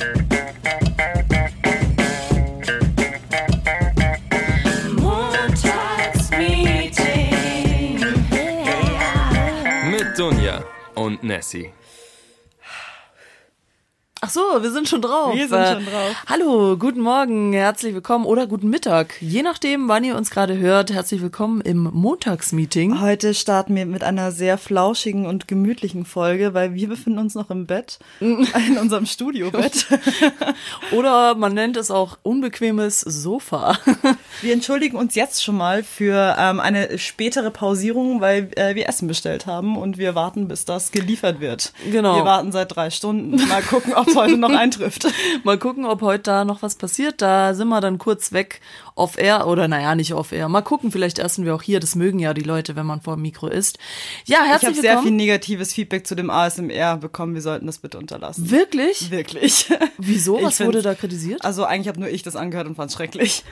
Mit Dunja und Nessie. Ach so, wir sind schon drauf. Wir sind Äh, schon drauf. Hallo, guten Morgen, herzlich willkommen oder guten Mittag. Je nachdem, wann ihr uns gerade hört, herzlich willkommen im Montagsmeeting. Heute starten wir mit einer sehr flauschigen und gemütlichen Folge, weil wir befinden uns noch im Bett, in unserem Studiobett. Oder man nennt es auch unbequemes Sofa. Wir entschuldigen uns jetzt schon mal für ähm, eine spätere Pausierung, weil äh, wir Essen bestellt haben und wir warten, bis das geliefert wird. Genau. Wir warten seit drei Stunden. Mal gucken, ob heute noch eintrifft. Mal gucken, ob heute da noch was passiert. Da sind wir dann kurz weg off air oder naja, nicht off air. Mal gucken, vielleicht essen wir auch hier. Das mögen ja die Leute, wenn man vor dem Mikro isst. Ja, Ich herzlich habe sehr viel willkommen. negatives Feedback zu dem ASMR bekommen. Wir sollten das bitte unterlassen. Wirklich? Wirklich. Wieso? Ich Was wurde da kritisiert? Also eigentlich habe nur ich das angehört und fand es schrecklich.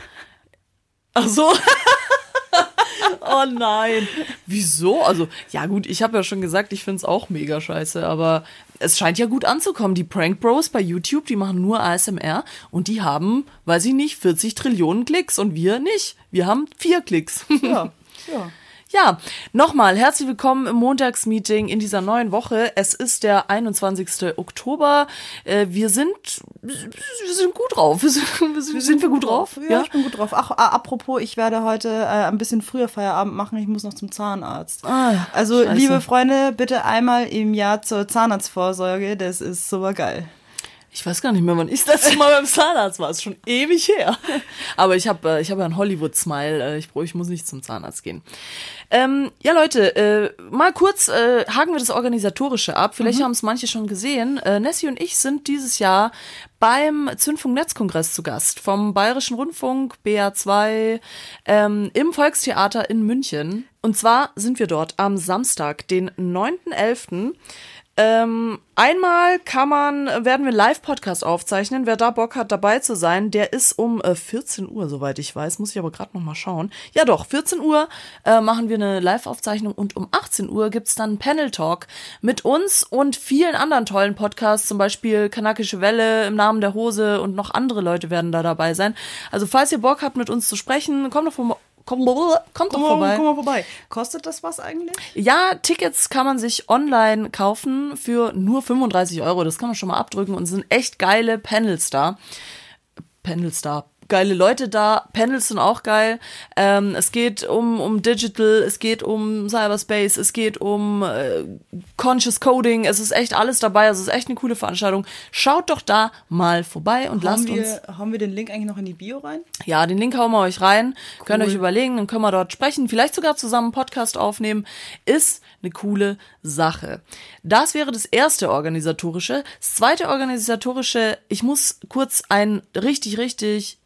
Ach so. oh nein. Wieso? Also, ja gut, ich habe ja schon gesagt, ich find's auch mega scheiße, aber es scheint ja gut anzukommen. Die Prank Bros bei YouTube, die machen nur ASMR und die haben, weiß ich nicht, 40 Trillionen Klicks und wir nicht. Wir haben vier Klicks. Ja. ja. Ja, nochmal herzlich willkommen im Montagsmeeting in dieser neuen Woche. Es ist der 21. Oktober. Äh, Wir sind, wir sind gut drauf. Wir sind, wir sind, sind wir gut drauf? Ja, ich bin gut drauf. Ach, apropos, ich werde heute äh, ein bisschen früher Feierabend machen. Ich muss noch zum Zahnarzt. Ah, also, scheiße. liebe Freunde, bitte einmal im Jahr zur Zahnarztvorsorge. Das ist super geil. Ich weiß gar nicht mehr, wann ich das letzte Mal beim Zahnarzt war. Ist schon ewig her. Aber ich habe äh, ich hab ja einen Hollywood-Smile. Äh, ich, ich muss nicht zum Zahnarzt gehen. Ähm, ja, Leute, äh, mal kurz äh, haken wir das Organisatorische ab. Vielleicht haben es manche schon gesehen. Äh, Nessie und ich sind dieses Jahr beim Zündfunk-Netzkongress zu Gast vom Bayerischen Rundfunk, BA2, ähm, im Volkstheater in München. Und zwar sind wir dort am Samstag, den 9.11. Ähm, einmal kann man, werden wir Live-Podcast aufzeichnen. Wer da Bock hat, dabei zu sein, der ist um äh, 14 Uhr, soweit ich weiß. Muss ich aber gerade noch mal schauen. Ja doch, 14 Uhr äh, machen wir eine Live-Aufzeichnung und um 18 Uhr gibt's dann einen Panel-Talk mit uns und vielen anderen tollen Podcasts, zum Beispiel Kanakische Welle im Namen der Hose und noch andere Leute werden da dabei sein. Also falls ihr Bock habt, mit uns zu sprechen, kommt doch, vom, kommt, kommt doch Komm vorbei. komm mal vorbei. Kostet das was eigentlich? Ja, Tickets kann man sich online kaufen für nur 35 Euro. Das kann man schon mal abdrücken und es sind echt geile Panels da. Panels da. Geile Leute da, Panels sind auch geil. Ähm, es geht um, um Digital, es geht um Cyberspace, es geht um äh, Conscious Coding, es ist echt alles dabei, also es ist echt eine coole Veranstaltung. Schaut doch da mal vorbei und lasst haben, uns wir, haben wir den Link eigentlich noch in die Bio rein? ja, den Link hauen wir euch rein. Könnt euch überlegen, dann können wir dort sprechen, vielleicht sogar zusammen einen Podcast aufnehmen. Ist eine coole Sache. Das wäre das erste organisatorische. Das zweite organisatorische, ich muss kurz einen richtig, richtig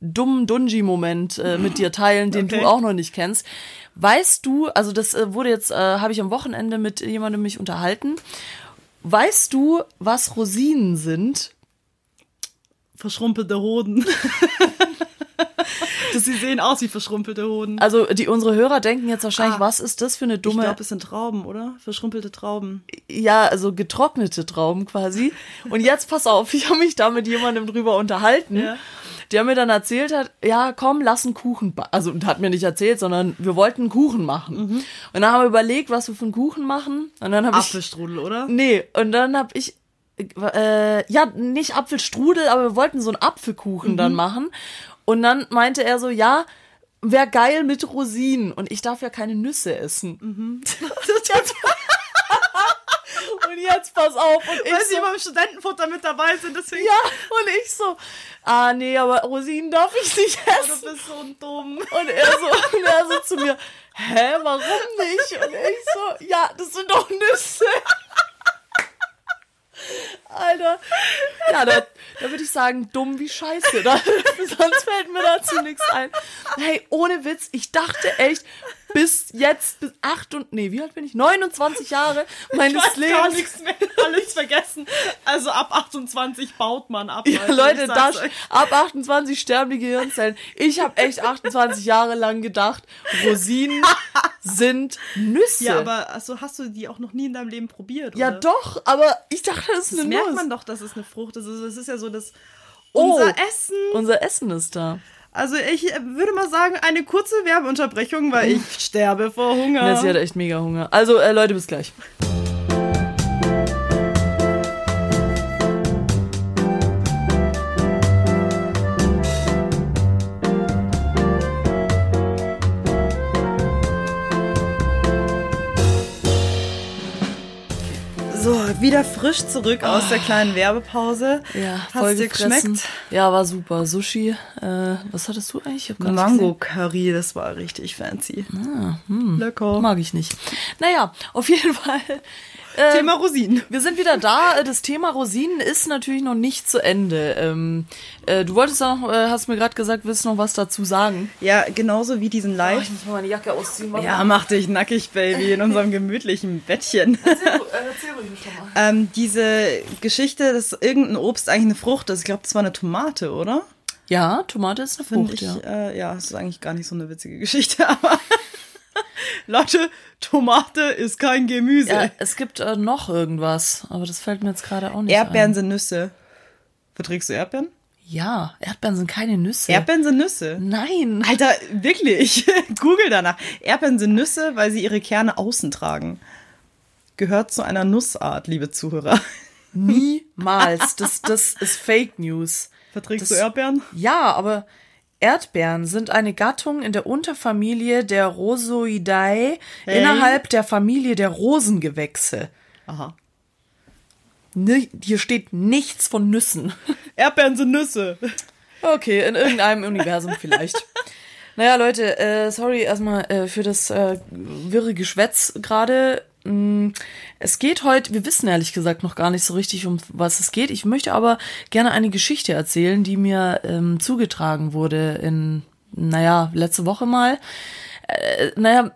dummen Dungy-Moment äh, mit dir teilen, den Okay. du auch noch nicht kennst. Weißt du, also das äh, wurde jetzt, äh, habe ich am Wochenende mit jemandem mich unterhalten. Weißt du, was Rosinen sind? Verschrumpelte Hoden. das, sie sehen aus wie verschrumpelte Hoden. Also die unsere Hörer denken jetzt wahrscheinlich, Ah. was ist das für eine ich dumme glaube, es sind Trauben, oder? Verschrumpelte Trauben. ja, also getrocknete Trauben quasi. Und jetzt pass auf, ich habe mich da mit jemandem drüber unterhalten, Ja. der mir dann erzählt hat, ja, komm, lass einen Kuchen backen. Also hat mir nicht erzählt, sondern wir wollten einen Kuchen machen. Und dann haben wir überlegt, was wir für einen Kuchen machen. Und dann habe ich Apfelstrudel, oder? Nee, und dann habe ich äh, ja, nicht Apfelstrudel, aber wir wollten so einen Apfelkuchen dann machen. Und dann meinte er so, ja, wäre geil mit Rosinen. Und ich darf ja keine Nüsse essen. und jetzt pass auf. Und ich Weil sie so, beim Studentenfutter mit dabei sind, deswegen. ja, und ich so, ah nee, aber Rosinen darf ich nicht Oh, essen. du bist so dumm. Und er so, und er so zu mir, hä, warum nicht? Und ich so, ja, das sind doch Nüsse. Alter, ja, da, da würde ich sagen, dumm wie Scheiße. Da, sonst fällt mir dazu nichts ein. Hey, ohne Witz, ich dachte echt, bis jetzt, bis acht und, nee, wie alt bin ich? 29 Jahre meines Ich weiß Lebens. gar nichts mehr, alles vergessen. Also ab 28 baut man ab. Ja, Leute, das, ab 28 sterben die Gehirnzellen. Ich habe echt 28 Jahre lang gedacht, Rosinen sind Nüsse. Ja, aber also hast du die auch noch nie in deinem Leben probiert? Ja, oder? doch, aber ich dachte, das ist Das eine merkt Nuss. man doch, dass es eine Frucht ist. Das ist ja so das Oh. unser Essen. Unser Essen ist da. Also ich äh, würde mal sagen, eine kurze Werbeunterbrechung, weil ich sterbe vor Hunger. Nessie hat echt mega Hunger. Also, äh, Leute, bis gleich. So, wieder frisch zurück aus der kleinen Werbepause. Ja, voll dir gefressen. geschmeckt? Ja, war super. Sushi. Äh, was hattest du eigentlich? Mango Curry, das war richtig fancy. Ah, hm. Lecker. Mag ich nicht. Naja, auf jeden Fall. Äh, Thema Rosinen. Wir sind wieder da. Äh, Das Thema Rosinen ist natürlich noch nicht zu Ende. Ähm, äh, du wolltest auch, äh, hast mir gerade gesagt, willst noch was dazu sagen? Ja, genauso wie diesen Oh, Live. ich muss mal meine Jacke ausziehen. Warte. Ja, mach dich nackig, Baby, in unserem gemütlichen Bettchen. Erzähl, äh, erzähl ruhig schon mal. ähm, diese Geschichte, dass irgendein Obst eigentlich eine Frucht ist. Ich glaube, das war eine Tomate, oder? Ja, Tomate ist eine Frucht, ich, ja. äh, ja, es ist eigentlich gar nicht so eine witzige Geschichte, aber Leute, Tomate ist kein Gemüse. ja. Es gibt äh, noch irgendwas, aber das fällt mir jetzt gerade auch nicht Erdbeeren ein. sind Nüsse. Verträgst du Erdbeeren? Ja, Erdbeeren sind keine Nüsse. Erdbeeren sind Nüsse. Nein. Alter, wirklich. Google danach. Erdbeeren sind Nüsse, weil sie ihre Kerne außen tragen. Gehört zu einer Nussart, liebe Zuhörer. Niemals. Das, das ist Fake News. Verträgst Das- du Erdbeeren? Ja, aber Erdbeeren sind eine Gattung in der Unterfamilie der Rosoidae Hey. innerhalb der Familie der Rosengewächse. Aha. Ni- Hier steht nichts von Nüssen. Erdbeeren sind Nüsse. Okay, in irgendeinem Universum vielleicht. Naja, Leute, äh, sorry erstmal äh, für das äh, wirre Geschwätz gerade. Mm, Es geht heute, wir wissen ehrlich gesagt noch gar nicht so richtig, um was es geht. Ich möchte aber gerne eine Geschichte erzählen, die mir ähm, zugetragen wurde in, naja, letzte Woche mal. Äh, naja,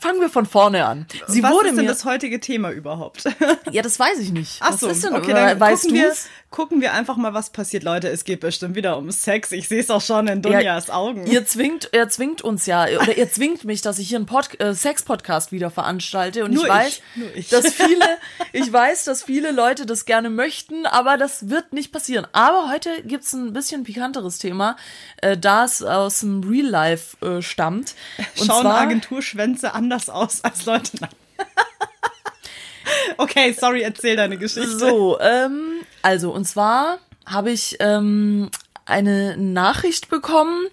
fangen wir von vorne an. Sie Was wurde ist denn mir. das heutige Thema überhaupt? ja, das weiß ich nicht. Ach was so, ist denn, okay, dann weißt gucken, wir, du's? gucken wir einfach mal, was passiert. Leute, es geht bestimmt wieder um Sex. Ich sehe es auch schon in Dunjas Augen. Ihr zwingt, ihr zwingt uns ja, oder ihr zwingt mich, dass ich hier einen Pod äh, Sex-Podcast wieder veranstalte. Und Nur ich weiß, ich, nur ich. dass viele, ich weiß, dass viele Leute das gerne möchten, aber das wird nicht passieren. Aber heute gibt's ein bisschen pikanteres Thema, äh, da es aus dem Real Life äh, stammt. Und Schauen zwar, Agenturschwänze anders aus als Leute? Okay, sorry, erzähl deine Geschichte. So, ähm, also und zwar habe ich ähm, eine Nachricht bekommen,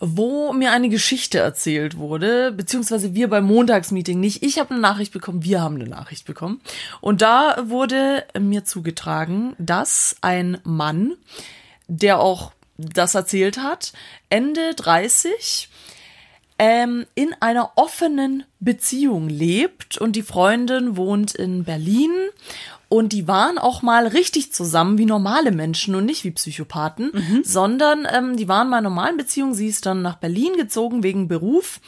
wo mir eine Geschichte erzählt wurde, beziehungsweise wir beim Montagsmeeting nicht. Ich habe eine Nachricht bekommen, wir haben eine Nachricht bekommen. Und da wurde mir zugetragen, dass ein Mann, der auch das erzählt hat, Ende 30, ähm, in einer offenen Beziehung lebt und die Freundin wohnt in Berlin. Und die waren auch mal richtig zusammen wie normale Menschen und nicht wie Psychopathen, sondern ähm, die waren mal in normalen Beziehungen. Sie ist dann nach Berlin gezogen wegen Beruf.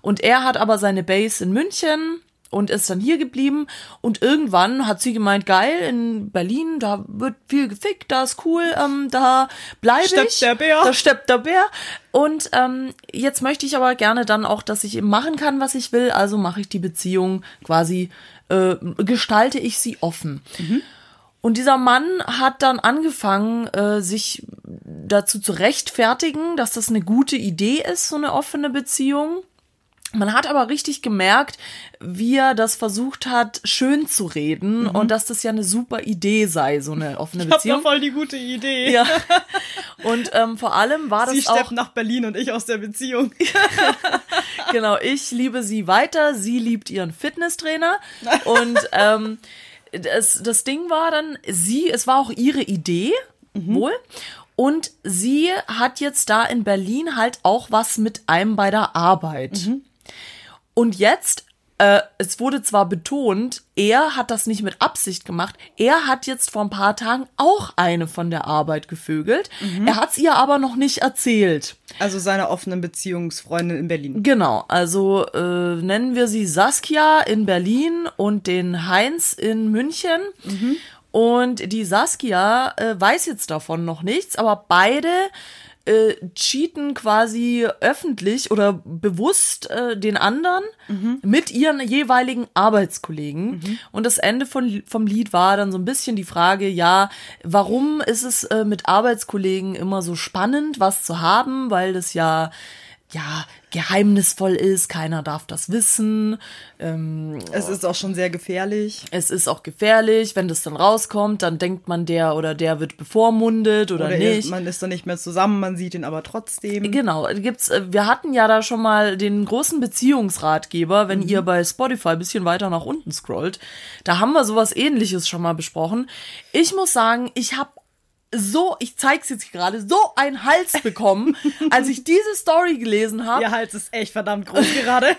Und er hat aber seine Base in München und ist dann hier geblieben und irgendwann hat sie gemeint, geil, in Berlin, da wird viel gefickt, da ist cool, ähm, da bleibe Steppt ich. der Bär. Da steppt der Bär. Und ähm, jetzt möchte ich aber gerne dann auch, dass ich eben machen kann, was ich will, also mache ich die Beziehung quasi, äh, gestalte ich sie offen. Und dieser Mann hat dann angefangen, äh, sich dazu zu rechtfertigen, dass das eine gute Idee ist, so eine offene Beziehung. Man hat aber richtig gemerkt, wie er das versucht hat, schön zu reden und dass das ja eine super Idee sei, so eine offene Ich Beziehung. voll die gute Idee. Ja. Und ähm, vor allem war Sie das auch steppt nach Berlin und ich aus der Beziehung. genau, ich liebe sie weiter, sie liebt ihren Fitnesstrainer und ähm, das, das Ding war dann, sie, es war auch ihre Idee, wohl, und sie hat jetzt da in Berlin halt auch was mit einem bei der Arbeit. Und jetzt, äh, es wurde zwar betont, er hat das nicht mit Absicht gemacht, er hat jetzt vor ein paar Tagen auch eine von der Arbeit gevögelt, er hat's ihr aber noch nicht erzählt. Also seine offenen Beziehungsfreundin in Berlin. Genau, also äh, nennen wir sie Saskia in Berlin und den Heinz in München. Und die Saskia äh, weiß jetzt davon noch nichts, aber beide äh, cheaten quasi öffentlich oder bewusst äh, den anderen mit ihren jeweiligen Arbeitskollegen. Und das Ende von, vom Lied war dann so ein bisschen die Frage, ja, warum ist es äh, mit Arbeitskollegen immer so spannend, was zu haben, weil das ja ja, geheimnisvoll ist, keiner darf das wissen. Ähm, Es ist auch schon sehr gefährlich. es ist auch gefährlich, wenn das dann rauskommt, dann denkt man, der oder der wird bevormundet oder, Oder er- nicht. man ist dann nicht mehr zusammen, man sieht ihn aber trotzdem. Genau, gibt's, äh, wir hatten ja da schon mal den großen Beziehungsratgeber, wenn ihr bei Spotify ein bisschen weiter nach unten scrollt. Da haben wir sowas ähnliches schon mal besprochen. Ich muss sagen, ich habe so, ich zeig's jetzt gerade, so einen Hals bekommen, als ich diese Story gelesen habe. Ihr Hals ist echt verdammt groß gerade.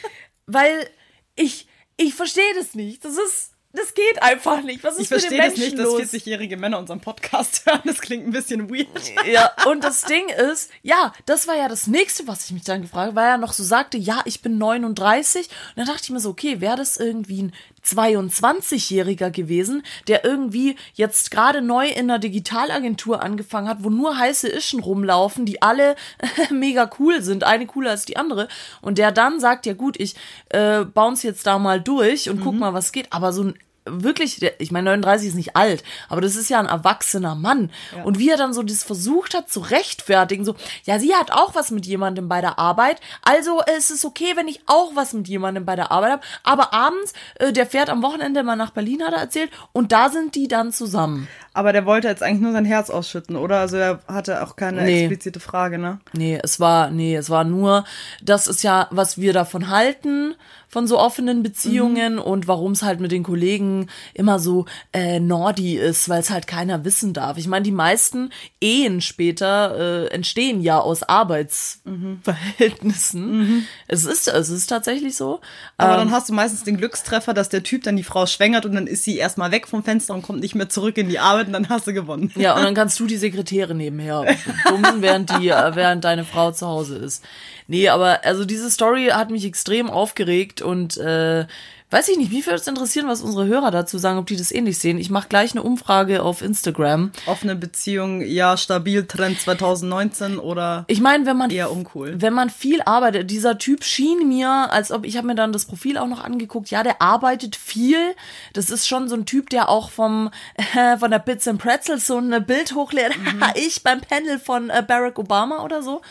weil ich ich verstehe das nicht. Das ist das geht einfach nicht. Was ist Ich verstehe das nicht, dass los? 40-jährige Männer unseren Podcast hören. Das klingt ein bisschen weird. Ja, und das Ding ist, ja, das war ja das nächste, was ich mich dann gefragt habe, weil er noch so sagte, ja, ich bin 39. Und dann dachte ich mir so, okay, wäre das irgendwie ein 22-Jähriger gewesen, der irgendwie jetzt gerade neu in einer Digitalagentur angefangen hat, wo nur heiße Ischen rumlaufen, die alle mega cool sind, eine cooler als die andere. Und der dann sagt, ja gut, ich äh, bounce jetzt da mal durch und guck mal, was geht. Aber so ein wirklich, ich meine, 39 ist nicht alt, aber das ist ja ein erwachsener Mann. Und wie er dann so das versucht hat zu rechtfertigen, so, ja, sie hat auch was mit jemandem bei der Arbeit, also äh, es ist okay, wenn ich auch was mit jemandem bei der Arbeit habe, aber abends, äh, der fährt am Wochenende mal nach Berlin, hat er erzählt, und da sind die dann zusammen. Aber der wollte jetzt eigentlich nur sein Herz ausschütten, oder? Also er hatte auch keine Nee. explizite Frage, ne? Nee, es war, nee, es war nur, das ist ja, was wir davon halten, von so offenen Beziehungen und warum es halt mit den Kollegen immer so äh, naughty ist, weil es halt keiner wissen darf. Ich meine, die meisten Ehen später äh, entstehen ja aus Arbeitsverhältnissen. Es ist, es ist tatsächlich so. Aber Ähm, dann hast du meistens den Glückstreffer, dass der Typ dann die Frau schwängert und dann ist sie erstmal weg vom Fenster und kommt nicht mehr zurück in die Arbeit und dann hast du gewonnen. Ja, und dann kannst du die Sekretäre nebenher bumsen, während die, äh, während deine Frau zu Hause ist. Nee, aber also diese Story hat mich extrem aufgeregt und äh, weiß ich nicht, wie würde es interessieren, was unsere Hörer dazu sagen, ob die das ähnlich sehen. Ich mache gleich eine Umfrage auf Instagram. Offene Beziehung, ja, stabil, Trend 2019 oder Ich meine, wenn man eher uncool. wenn man viel arbeitet, dieser Typ schien mir, als ob ich habe mir dann das Profil auch noch angeguckt. Ja, der arbeitet viel. Das ist schon so ein Typ, der auch vom äh, von der Bits and Pretzels so ein Bild hochlädt. ich beim Panel von äh, Barack Obama oder so.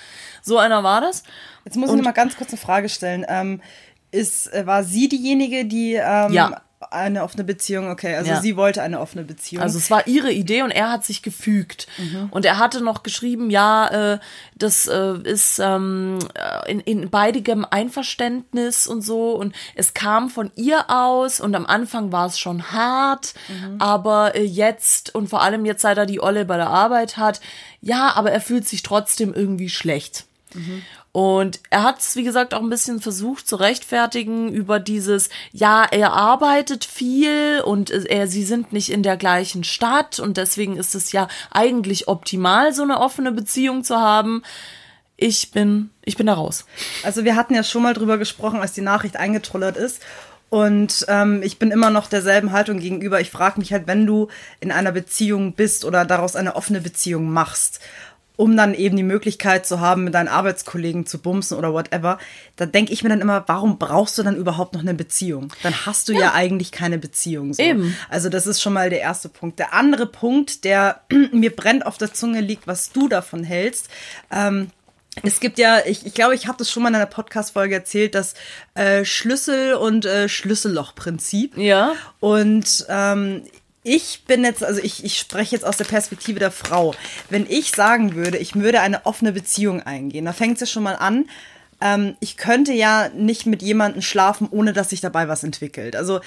So einer war das. Jetzt muss ich noch mal ganz kurz eine Frage stellen. Ähm, ist, äh, war sie diejenige, die ähm, Ja. eine offene Beziehung, okay, also Ja. sie wollte eine offene Beziehung. Also es war ihre Idee und er hat sich gefügt. Und er hatte noch geschrieben, ja, äh, das äh, ist ähm, äh, in, in beidigem Einverständnis und so. Und es kam von ihr aus und am Anfang war es schon hart, aber äh, jetzt und vor allem jetzt, seit er die Olle bei der Arbeit hat, ja, aber er fühlt sich trotzdem irgendwie schlecht. Und er hat es, wie gesagt, auch ein bisschen versucht zu rechtfertigen über dieses, ja, er arbeitet viel und er, sie sind nicht in der gleichen Stadt und deswegen ist es ja eigentlich optimal, so eine offene Beziehung zu haben. Ich bin, ich bin da raus. Also wir hatten ja schon mal drüber gesprochen, als die Nachricht eingetrollert ist. Und ähm, ich bin immer noch derselben Haltung gegenüber. Ich frage mich halt, wenn du in einer Beziehung bist oder daraus eine offene Beziehung machst, um dann eben die Möglichkeit zu haben, mit deinen Arbeitskollegen zu bumsen oder whatever, da denke ich mir dann immer, warum brauchst du dann überhaupt noch eine Beziehung? Dann hast du ja, eigentlich keine Beziehung. So. Eben. Also das ist schon mal der erste Punkt. Der andere Punkt, der mir brennt auf der Zunge liegt, was du davon hältst, ähm, es gibt ja, ich, ich glaube, ich habe das schon mal in einer Podcast-Folge erzählt, das äh, Schlüssel- und äh, Schlüsselloch-Prinzip. Ja. Und ähm, ich bin jetzt, also ich, ich spreche jetzt aus der Perspektive der Frau. Wenn ich sagen würde, ich würde eine offene Beziehung eingehen, da fängt es ja schon mal an. Ähm, ich könnte ja nicht mit jemandem schlafen, ohne dass sich dabei was entwickelt. Also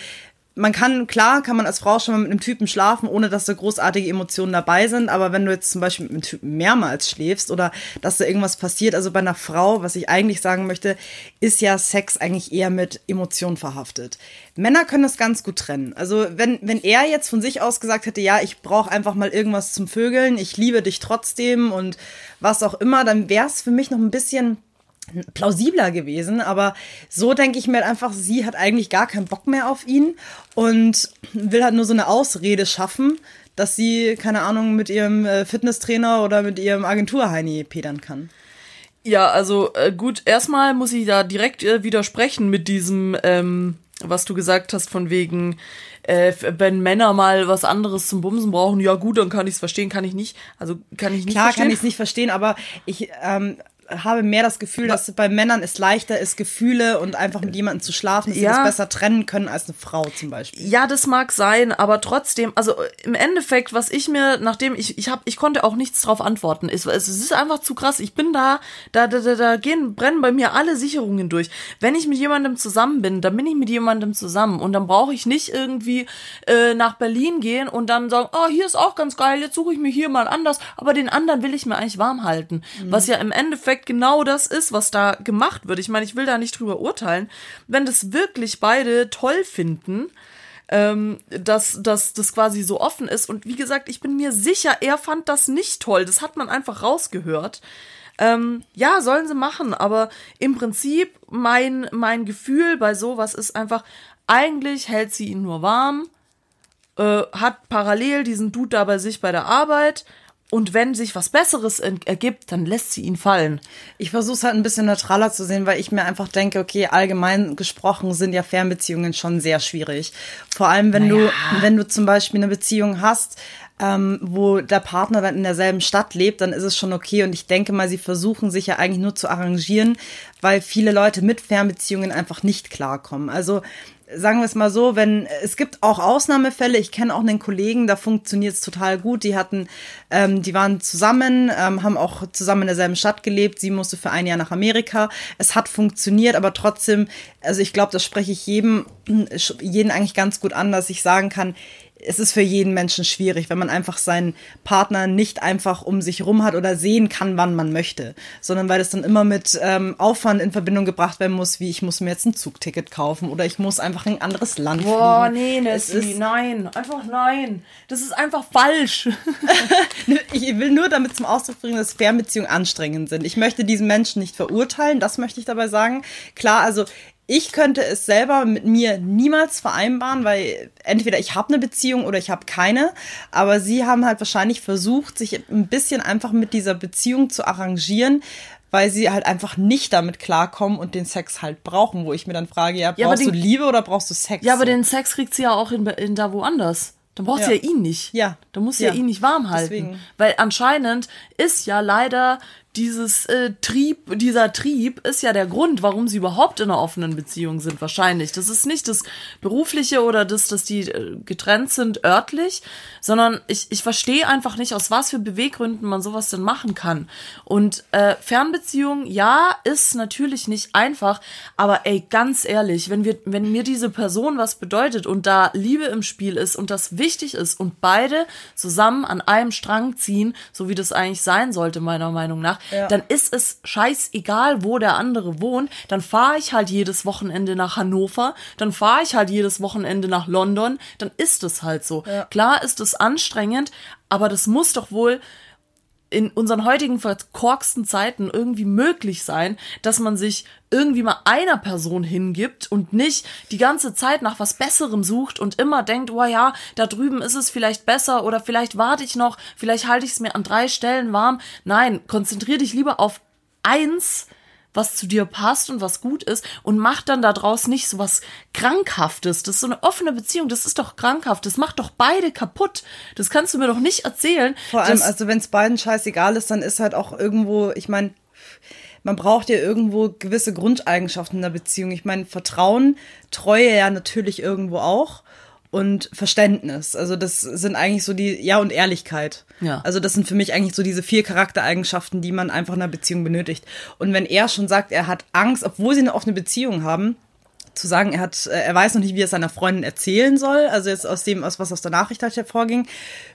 man kann, klar, kann man als Frau schon mal mit einem Typen schlafen, ohne dass da großartige Emotionen dabei sind. Aber wenn du jetzt zum Beispiel mit einem Typen mehrmals schläfst oder dass da irgendwas passiert, also bei einer Frau, was ich eigentlich sagen möchte, ist ja Sex eigentlich eher mit Emotionen verhaftet. Männer können das ganz gut trennen. Also wenn, wenn er jetzt von sich aus gesagt hätte, ja, ich brauche einfach mal irgendwas zum Vögeln, ich liebe dich trotzdem und was auch immer, dann wäre es für mich noch ein bisschen plausibler gewesen, aber so denke ich mir halt einfach, sie hat eigentlich gar keinen Bock mehr auf ihn und will halt nur so eine Ausrede schaffen, dass sie, keine Ahnung, mit ihrem äh, Fitnesstrainer oder mit ihrem Agenturheini pedern kann. Ja, also äh, gut, erstmal muss ich da direkt äh, widersprechen mit diesem, ähm, was du gesagt hast, von wegen, äh, wenn Männer mal was anderes zum Bumsen brauchen, ja gut, dann kann ich es verstehen, kann ich nicht. Also kann ich nicht Klar verstehen. kann ich es nicht verstehen, aber ich ähm, habe mehr das Gefühl, dass bei Männern es leichter ist, Gefühle und einfach mit jemandem zu schlafen, dass Ja. sie das besser trennen können als eine Frau zum Beispiel. Ja, das mag sein, aber trotzdem, also im Endeffekt, was ich mir, nachdem ich, ich habe, ich konnte auch nichts drauf antworten. Es, es ist einfach zu krass. Ich bin da, da, da, da, da gehen, brennen bei mir alle Sicherungen durch. Wenn ich mit jemandem zusammen bin, dann bin ich mit jemandem zusammen und dann brauche ich nicht irgendwie äh, nach Berlin gehen und dann sagen, oh, hier ist auch ganz geil, jetzt suche ich mir hier mal anders, aber den anderen will ich mir eigentlich warm halten. Was ja im Endeffekt genau das ist, was da gemacht wird. Ich meine, ich will da nicht drüber urteilen. Wenn das wirklich beide toll finden, ähm, dass, dass das quasi so offen ist. Und wie gesagt, ich bin mir sicher, er fand das nicht toll. Das hat man einfach rausgehört. Ähm, ja, sollen sie machen, aber im Prinzip mein, mein Gefühl bei sowas ist einfach, eigentlich hält sie ihn nur warm, äh, hat parallel diesen Dude da bei sich bei der Arbeit und wenn sich was Besseres ergibt, dann lässt sie ihn fallen. Ich versuche es halt ein bisschen neutraler zu sehen, weil ich mir einfach denke, okay, allgemein gesprochen sind ja Fernbeziehungen schon sehr schwierig. Vor allem, wenn du, wenn du zum Beispiel eine Beziehung hast, ähm, wo der Partner dann in derselben Stadt lebt, dann ist es schon okay. Und ich denke mal, sie versuchen sich ja eigentlich nur zu arrangieren, weil viele Leute mit Fernbeziehungen einfach nicht klarkommen. Also sagen wir es mal so, wenn es gibt auch Ausnahmefälle. Ich kenne auch einen Kollegen, da funktioniert es total gut. Die hatten, ähm, die waren zusammen, ähm, haben auch zusammen in derselben Stadt gelebt. Sie musste für ein Jahr nach Amerika. Es hat funktioniert, aber trotzdem, also ich glaube, das spreche ich jedem, jeden eigentlich ganz gut an, dass ich sagen kann, es ist für jeden Menschen schwierig, wenn man einfach seinen Partner nicht einfach um sich rum hat oder sehen kann, wann man möchte, sondern weil es dann immer mit ähm, Aufwand in Verbindung gebracht werden muss, wie ich muss mir jetzt ein Zugticket kaufen oder ich muss einfach in ein anderes Land Boah, fliegen. nee, Es ist- nein, einfach nein. Das ist einfach falsch. Ich will nur damit zum Ausdruck bringen, dass Fernbeziehungen anstrengend sind. Ich möchte diesen Menschen nicht verurteilen, das möchte ich dabei sagen. Klar, also ich könnte es selber mit mir niemals vereinbaren, weil entweder ich habe eine Beziehung oder ich habe keine. Aber sie haben halt wahrscheinlich versucht, sich ein bisschen einfach mit dieser Beziehung zu arrangieren, weil sie halt einfach nicht damit klarkommen und den Sex halt brauchen, wo ich mir dann frage, ja, Ja, brauchst du den- Liebe oder brauchst du Sex? Ja, aber So. den Sex kriegt sie ja auch in, in da woanders. Dann braucht Ja. sie ja ihn nicht. Ja. Dann muss sie ja, Ja. ihn nicht warm halten. Deswegen. Weil anscheinend ist ja leider dieses äh, Trieb, dieser Trieb ist ja der Grund, warum sie überhaupt in einer offenen Beziehung sind, wahrscheinlich. Das ist nicht das Berufliche oder das, dass die äh, getrennt sind örtlich, sondern ich, ich verstehe einfach nicht, aus was für Beweggründen man sowas denn machen kann. Und äh, Fernbeziehung, ja, ist natürlich nicht einfach, aber ey, ganz ehrlich, wenn wir, wenn mir diese Person was bedeutet und da Liebe im Spiel ist und das wichtig ist und beide zusammen an einem Strang ziehen, so wie das eigentlich sein sollte, meiner Meinung nach, Ja. dann ist es scheißegal, wo der andere wohnt. Dann fahre ich halt jedes Wochenende nach Hannover, dann fahre ich halt jedes Wochenende nach London, dann ist es halt so. Klar ist es anstrengend, aber das muss doch wohl in unseren heutigen verkorksten Zeiten irgendwie möglich sein, dass man sich irgendwie mal einer Person hingibt und nicht die ganze Zeit nach was Besserem sucht und immer denkt, oh ja, da drüben ist es vielleicht besser oder vielleicht warte ich noch, vielleicht halte ich es mir an drei Stellen warm. Nein, konzentrier dich lieber auf eins, was zu dir passt und was gut ist und mach dann daraus nicht so was Krankhaftes. Das ist so eine offene Beziehung, das ist doch krankhaft. Das macht doch beide kaputt. Das kannst du mir doch nicht erzählen. Vor allem, also wenn es beiden scheißegal ist, dann ist halt auch irgendwo, ich meine, man braucht ja irgendwo gewisse Grundeigenschaften in der Beziehung. Ich meine, Vertrauen, Treue ja natürlich irgendwo auch und Verständnis. Also das sind eigentlich so die, ja, und Ehrlichkeit. Ja. Also das sind für mich eigentlich so diese vier Charaktereigenschaften, die man einfach in einer Beziehung benötigt. Und wenn er schon sagt, er hat Angst, obwohl sie eine offene Beziehung haben, zu sagen, er hat, äh, er weiß noch nicht, wie er es seiner Freundin erzählen soll, also jetzt aus dem, aus was aus der Nachricht halt hervorging,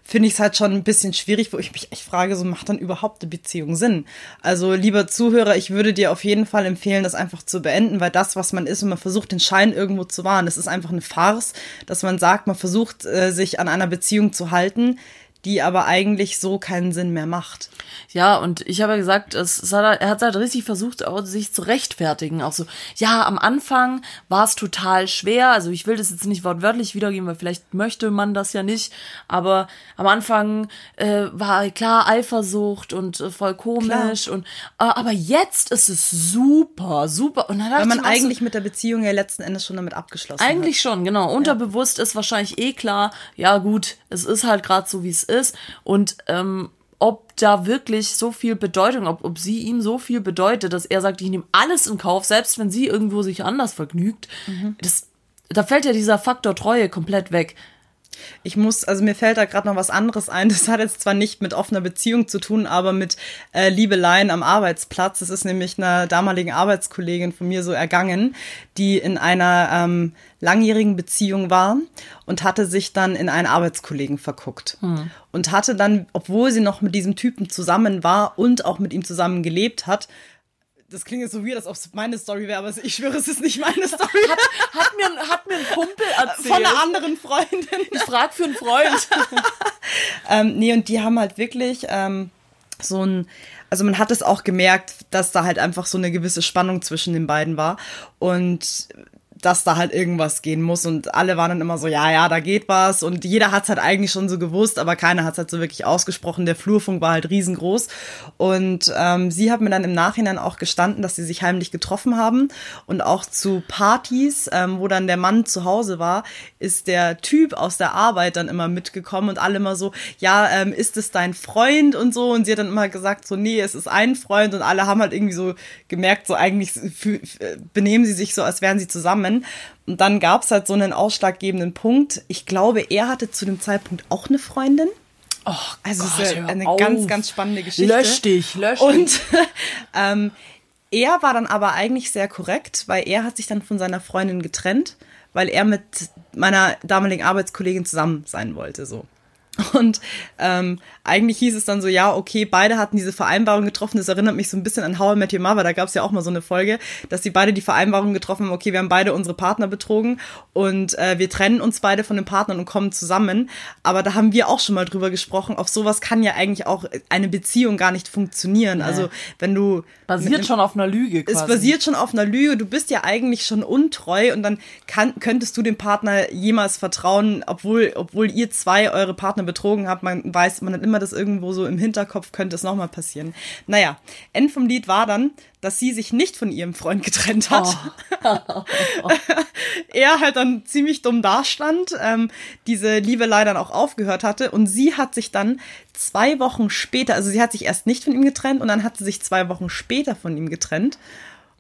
finde ich es halt schon ein bisschen schwierig, wo ich mich echt frage, so macht dann überhaupt eine Beziehung Sinn? Also, lieber Zuhörer, ich würde dir auf jeden Fall empfehlen, das einfach zu beenden, weil das, was man ist und man versucht, den Schein irgendwo zu wahren, das ist einfach eine Farce, dass man sagt, man versucht, äh, sich an einer Beziehung zu halten, die aber eigentlich so keinen Sinn mehr macht. Ja, und ich habe ja gesagt, es, hat, er hat halt richtig versucht, sich zu rechtfertigen. Auch so, ja, am Anfang war es total schwer. Also ich will das jetzt nicht wortwörtlich wiedergeben, weil vielleicht möchte man das ja nicht. Aber am Anfang äh, war klar Eifersucht und äh, voll komisch. Klar. Und äh, aber jetzt ist es super, super. Und dann Weil man ich mir auch so, eigentlich mit der Beziehung ja letzten Endes schon damit abgeschlossen hat. eigentlich schon, genau. Unterbewusst ist wahrscheinlich eh klar, ja gut, es ist halt gerade so, wie es ist. Und ähm, ob da wirklich so viel Bedeutung, ob, ob sie ihm so viel bedeutet, dass er sagt, ich nehme alles in Kauf, selbst wenn sie irgendwo sich anders vergnügt, das, da fällt ja dieser Faktor Treue komplett weg. Ich muss, also mir fällt da gerade noch was anderes ein. Das hat jetzt zwar nicht mit offener Beziehung zu tun, aber mit äh, Liebeleien am Arbeitsplatz. Das ist nämlich einer damaligen Arbeitskollegin von mir so ergangen, die in einer ähm, langjährigen Beziehung war und hatte sich dann in einen Arbeitskollegen verguckt. Und hatte dann, obwohl sie noch mit diesem Typen zusammen war und auch mit ihm zusammen gelebt hat, das klingt jetzt so weird, als ob es meine Story wäre, aber ich schwöre, es ist nicht meine Story. Hat, hat, mir, hat mir ein Kumpel erzählt. Von einer anderen Freundin. ich frag für einen Freund. Ähm, nee, und die haben halt wirklich ähm, so ein, also man hat es auch gemerkt, dass da halt einfach so eine gewisse Spannung zwischen den beiden war und dass da halt irgendwas gehen muss. Und alle waren dann immer so, ja, ja, da geht was. Und jeder hat es halt eigentlich schon so gewusst, aber keiner hat es halt so wirklich ausgesprochen. Der Flurfunk war halt riesengroß. Und ähm, sie hat mir dann im Nachhinein auch gestanden, dass sie sich heimlich getroffen haben. Und auch zu Partys, ähm, wo dann der Mann zu Hause war, ist der Typ aus der Arbeit dann immer mitgekommen. Und alle immer so, ja, ähm, ist es dein Freund und so? Und sie hat dann immer gesagt so, nee, es ist ein Freund. Und alle haben halt irgendwie so gemerkt, so eigentlich benehmen sie sich so, als wären sie zusammen und dann gab es halt so einen ausschlaggebenden Punkt. Ich glaube, er hatte zu dem Zeitpunkt auch eine Freundin. Oh, Also Gott, es ist ja eine auf. ganz, ganz spannende Geschichte. Lösch dich, lösch dich. Und ähm, er war dann aber eigentlich sehr korrekt, weil er hat sich dann von seiner Freundin getrennt, weil er mit meiner damaligen Arbeitskollegin zusammen sein wollte, so. Und ähm, eigentlich hieß es dann so, ja, okay, beide hatten diese Vereinbarung getroffen. Das erinnert mich so ein bisschen an How I Met Your Mother. Da gab es ja auch mal so eine Folge, dass sie beide die Vereinbarung getroffen haben, okay, wir haben beide unsere Partner betrogen und äh, wir trennen uns beide von den Partnern und kommen zusammen. Aber da haben wir auch schon mal drüber gesprochen. Auf sowas kann ja eigentlich auch eine Beziehung gar nicht funktionieren. Also wenn du Basiert schon auf einer Lüge quasi. es basiert schon auf einer Lüge. Du bist ja eigentlich schon untreu und dann kann, könntest du dem Partner jemals vertrauen, obwohl, obwohl ihr zwei eure Partner betrogen habt. Man weiß, man hat immer das irgendwo so im Hinterkopf, könnte es nochmal passieren. Naja, End vom Lied war dann, dass sie sich nicht von ihrem Freund getrennt hat. er halt dann ziemlich dumm dastand, ähm, diese Liebelei dann auch aufgehört hatte und sie hat sich dann zwei Wochen später, also sie hat sich erst nicht von ihm getrennt und dann hat sie sich zwei Wochen später von ihm getrennt.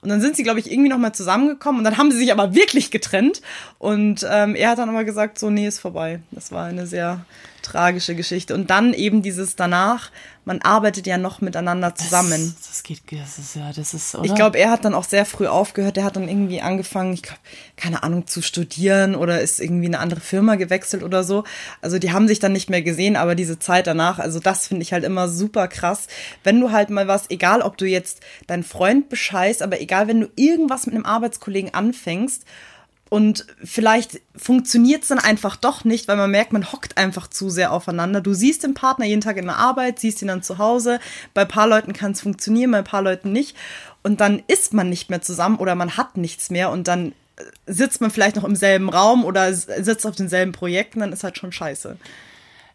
Und dann sind sie, glaube ich, irgendwie nochmal zusammengekommen und dann haben sie sich aber wirklich getrennt. Und ähm, er hat dann aber gesagt, so, nee, ist vorbei. Das war eine sehr tragische Geschichte. Und dann eben dieses danach, man arbeitet ja noch miteinander zusammen. Das, das geht, das ist ja, das ist, oder? Ich glaube, er hat dann auch sehr früh aufgehört. Er hat dann irgendwie angefangen, ich glaube, keine Ahnung, zu studieren oder ist irgendwie in eine andere Firma gewechselt oder so. Also die haben sich dann nicht mehr gesehen, aber diese Zeit danach, also das finde ich halt immer super krass. Wenn du halt mal was, egal ob du jetzt deinen Freund bescheißt, aber egal, wenn du irgendwas mit einem Arbeitskollegen anfängst und vielleicht funktioniert es dann einfach doch nicht, weil man merkt, man hockt einfach zu sehr aufeinander. Du siehst den Partner jeden Tag in der Arbeit, siehst ihn dann zu Hause. Bei ein paar Leuten kann es funktionieren, bei ein paar Leuten nicht. Und dann ist man nicht mehr zusammen oder man hat nichts mehr und dann äh, sitzt man vielleicht noch im selben Raum oder sitzt auf denselben Projekten, dann ist halt schon scheiße.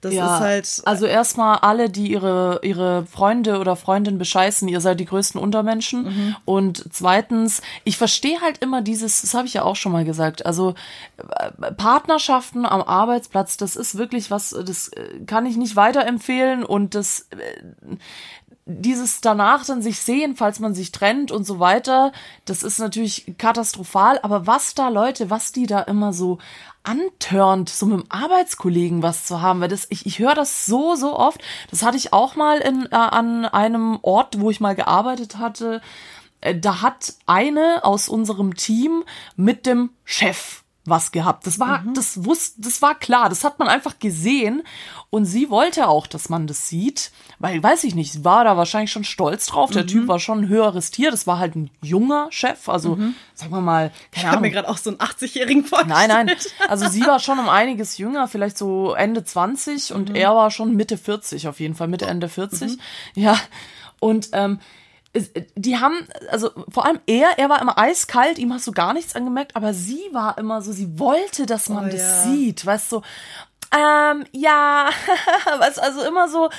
Das ja, ist halt. also erstmal alle, die ihre, ihre Freunde oder Freundin bescheißen, ihr seid die größten Untermenschen. Mhm. Und zweitens, ich verstehe halt immer dieses, das habe ich ja auch schon mal gesagt, also äh, Partnerschaften am Arbeitsplatz, das ist wirklich was, das äh, kann ich nicht weiterempfehlen und das äh, dieses danach dann sich sehen, falls man sich trennt und so weiter, das ist natürlich katastrophal. Aber was da Leute, was die da immer so antörnt, so mit dem Arbeitskollegen was zu haben, weil das, ich, ich höre das so, so oft. Das hatte ich auch mal in, äh, an einem Ort, wo ich mal gearbeitet hatte. Äh, da hat eine aus unserem Team mit dem Chef was gehabt. Das war, das wusste, das war klar. Das hat man einfach gesehen. Und sie wollte auch, dass man das sieht. Weil, weiß ich nicht, war da wahrscheinlich schon stolz drauf. Der Typ war schon ein höheres Tier. Das war halt ein junger Chef. Also, sagen wir mal, Ich habe mir gerade auch so einen 80-Jährigen vorgestellt. Nein, nein. Also sie war schon um einiges jünger, vielleicht so Ende 20 und er war schon Mitte 40 auf jeden Fall, Mitte, Ende 40. Ja. Und ähm, die haben, also vor allem er, er war immer eiskalt, ihm hast du gar nichts angemerkt, aber sie war immer so, sie wollte, dass man Oh, das ja. sieht, weißt du. Ähm, ja, du, also immer so,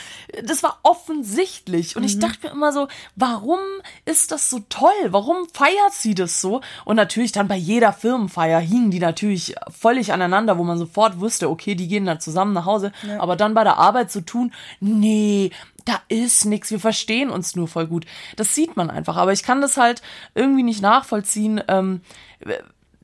das war offensichtlich. Und Mhm. ich dachte mir immer so, warum ist das so toll? Warum feiert sie das so? Und natürlich dann bei jeder Firmenfeier hingen die natürlich völlig aneinander, wo man sofort wusste, okay, die gehen dann zusammen nach Hause. Aber dann bei der Arbeit zu tun, nee, da ist nix, wir verstehen uns nur voll gut. Das sieht man einfach. Aber ich kann das halt irgendwie nicht nachvollziehen. Ähm,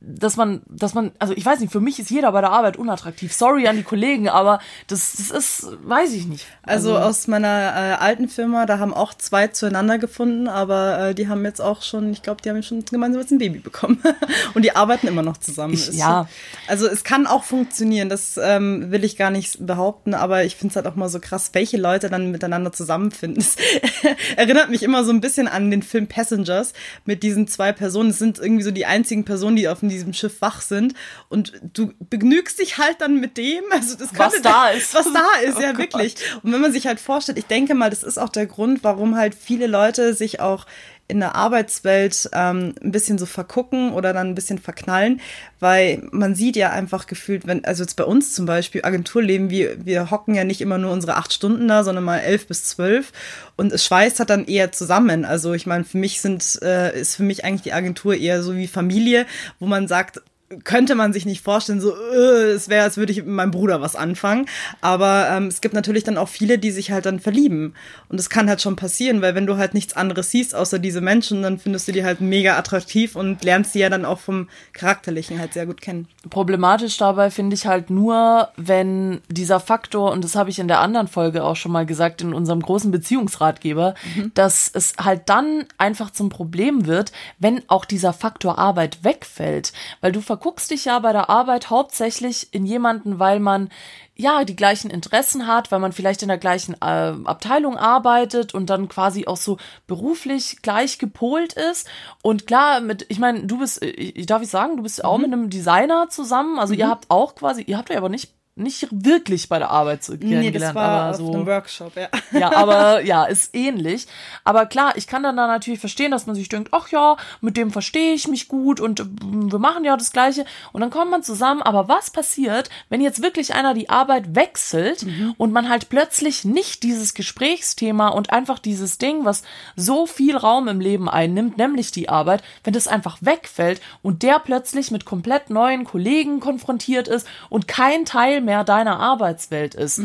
dass man, dass man, also ich weiß nicht, für mich ist jeder bei der Arbeit unattraktiv. Sorry an die Kollegen, aber das, das ist, weiß ich nicht. Also aus meiner äh, alten Firma, da haben auch zwei zueinander gefunden, aber äh, die haben jetzt auch schon, ich glaube, die haben schon gemeinsam jetzt ein Baby bekommen. Und die arbeiten immer noch zusammen. Ich- ja. schon- Also es kann auch funktionieren, das ähm, will ich gar nicht behaupten, aber ich finde es halt auch mal so krass, welche Leute dann miteinander zusammenfinden. Es erinnert mich immer so ein bisschen an den Film Passengers mit diesen zwei Personen. Es sind irgendwie so die einzigen Personen, die auf diesem Schiff wach sind. Und du begnügst dich halt dann mit dem, also das Was könnte- da ist. Was da ist, Oh ja Gott. wirklich. Und wenn man sich halt vorstellt, ich denke mal, das ist auch der Grund, warum halt viele Leute sich auch in der Arbeitswelt ähm, ein bisschen so vergucken oder dann ein bisschen verknallen, weil man sieht ja einfach gefühlt, wenn, also jetzt bei uns zum Beispiel, Agenturleben, wir, wir hocken ja nicht immer nur unsere acht Stunden da, sondern mal elf bis zwölf und es schweißt hat dann eher zusammen. Also ich meine, für mich sind, äh, ist für mich eigentlich die Agentur eher so wie Familie, wo man sagt, könnte man sich nicht vorstellen, so, äh, es wäre, als würde ich mit meinem Bruder was anfangen. Aber ähm, es gibt natürlich dann auch viele, die sich halt dann verlieben. Und das kann halt schon passieren, weil wenn du halt nichts anderes siehst, außer diese Menschen, dann findest du die halt mega attraktiv und lernst die ja dann auch vom Charakterlichen halt sehr gut kennen. Problematisch dabei finde ich halt nur, wenn dieser Faktor, und das habe ich in der anderen Folge auch schon mal gesagt, in unserem großen Beziehungsratgeber, dass es halt dann einfach zum Problem wird, wenn auch dieser Faktor Arbeit wegfällt. Weil du verguckst dich ja bei der Arbeit hauptsächlich in jemanden, weil man ja die gleichen Interessen hat, weil man vielleicht in der gleichen äh, Abteilung arbeitet und dann quasi auch so beruflich gleich gepolt ist. Und klar, mit, ich meine, du bist, ich, darf ich sagen, du bist auch mit einem Designer zusammen. Also ihr habt auch quasi, ihr habt ja aber nicht nicht wirklich bei der Arbeit kennengelernt, aber so Workshop, ja. ja, aber ja, ist ähnlich. Aber klar, ich kann dann da natürlich verstehen, dass man sich denkt, ach ja, mit dem verstehe ich mich gut und wir machen ja das Gleiche. Und dann kommt man zusammen. Aber was passiert, wenn jetzt wirklich einer die Arbeit wechselt und man halt plötzlich nicht dieses Gesprächsthema und einfach dieses Ding, was so viel Raum im Leben einnimmt, nämlich die Arbeit, wenn das einfach wegfällt und der plötzlich mit komplett neuen Kollegen konfrontiert ist und kein Teil mehr deiner Arbeitswelt ist.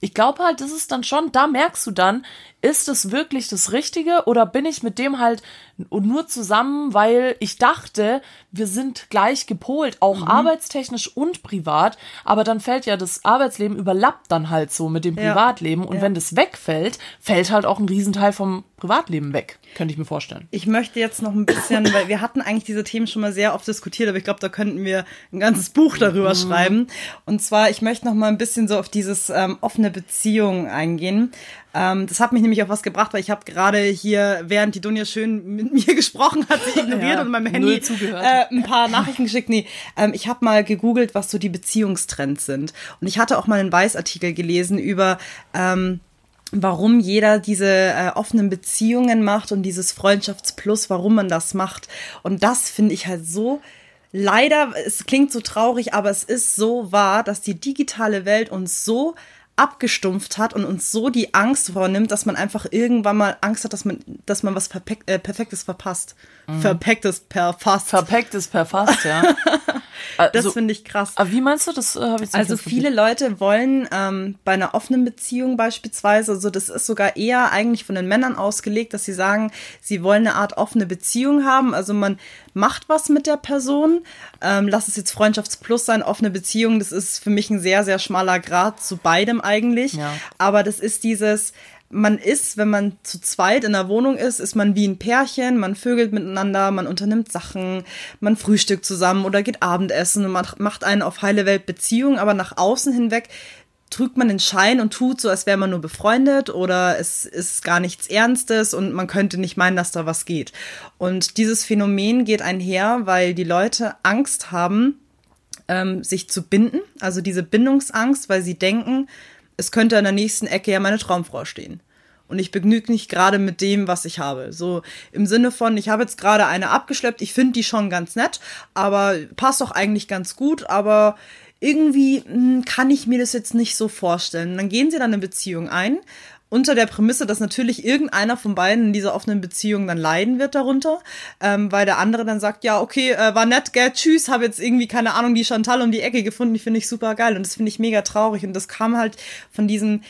Ich glaube halt, das ist dann schon, da merkst du dann, ist es wirklich das Richtige oder bin ich mit dem halt nur zusammen, weil ich dachte, wir sind gleich gepolt, auch arbeitstechnisch und privat, aber dann fällt ja das Arbeitsleben überlappt dann halt so mit dem Ja. Privatleben und Ja. wenn das wegfällt, fällt halt auch ein Riesenteil vom Privatleben weg, könnte ich mir vorstellen. Ich möchte jetzt noch ein bisschen, weil wir hatten eigentlich diese Themen schon mal sehr oft diskutiert, aber ich glaube, da könnten wir ein ganzes Buch darüber schreiben. Und zwar, ich möchte noch mal ein bisschen so auf dieses ähm, offene Beziehung eingehen. Ähm, das hat mich nämlich auf was gebracht, weil ich habe gerade hier, während die Dunja schön mit mir gesprochen hat, sie ignoriert Ja, und meinem Handy zugehört. äh, ein paar Nachrichten geschickt. Nee, ähm, ich habe mal gegoogelt, was so die Beziehungstrends sind. Und ich hatte auch mal einen Weißartikel gelesen über ähm, warum jeder diese äh, offenen Beziehungen macht und dieses Freundschaftsplus, warum man das macht. Und das finde ich halt so leider, es klingt so traurig, aber es ist so wahr, dass die digitale Welt uns so abgestumpft hat und uns so die Angst vornimmt, dass man einfach irgendwann mal Angst hat, dass man, dass man was Perpek äh, Perfektes verpasst. Verpacktes verfasst. Verpackt ist per Fast, ja. das Also, finde ich krass. aber wie meinst du das? Äh, ich Also viele Leute wollen ähm, bei einer offenen Beziehung beispielsweise, also das ist sogar eher eigentlich von den Männern ausgelegt, dass sie sagen, sie wollen eine Art offene Beziehung haben. Also man macht was mit der Person, ähm, lass es jetzt Freundschaftsplus sein, offene Beziehung, das ist für mich ein sehr, sehr schmaler Grad zu beidem eigentlich. Ja. Aber das ist dieses, man ist, wenn man zu zweit in der Wohnung ist, ist man wie ein Pärchen, man vögelt miteinander, man unternimmt Sachen, man frühstückt zusammen oder geht Abendessen und man macht eine auf heile Welt Beziehung, aber nach außen hinweg trügt man den Schein und tut so, als wäre man nur befreundet oder es ist gar nichts Ernstes und man könnte nicht meinen, dass da was geht. Und dieses Phänomen geht einher, weil die Leute Angst haben, ähm, sich zu binden, also diese Bindungsangst, weil sie denken, es könnte an der nächsten Ecke ja meine Traumfrau stehen. Und ich begnüge mich gerade mit dem, was ich habe. So im Sinne von, ich habe jetzt gerade eine abgeschleppt, ich finde die schon ganz nett, aber passt doch eigentlich ganz gut, aber irgendwie mh, hm, kann ich mir das jetzt nicht so vorstellen. Dann gehen sie dann eine Beziehung ein unter der Prämisse, dass natürlich irgendeiner von beiden in dieser offenen Beziehung dann leiden wird darunter, ähm, weil der andere dann sagt, ja, okay, äh, war nett, gell, tschüss, habe jetzt irgendwie, keine Ahnung, die Chantal um die Ecke gefunden, die finde ich super geil und das finde ich mega traurig und das kam halt von diesen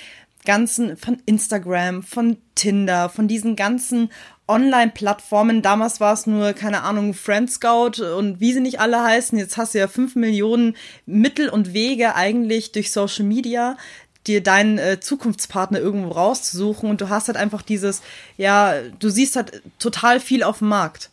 ganzen, von Instagram, von Tinder, von diesen ganzen Online-Plattformen. Damals war es nur, keine Ahnung, Friendscout und wie sie nicht alle heißen. Jetzt hast du ja fünf Millionen Mittel und Wege eigentlich durch Social Media, dir deinen äh, Zukunftspartner irgendwo rauszusuchen und du hast halt einfach dieses, ja, du siehst halt total viel auf dem Markt.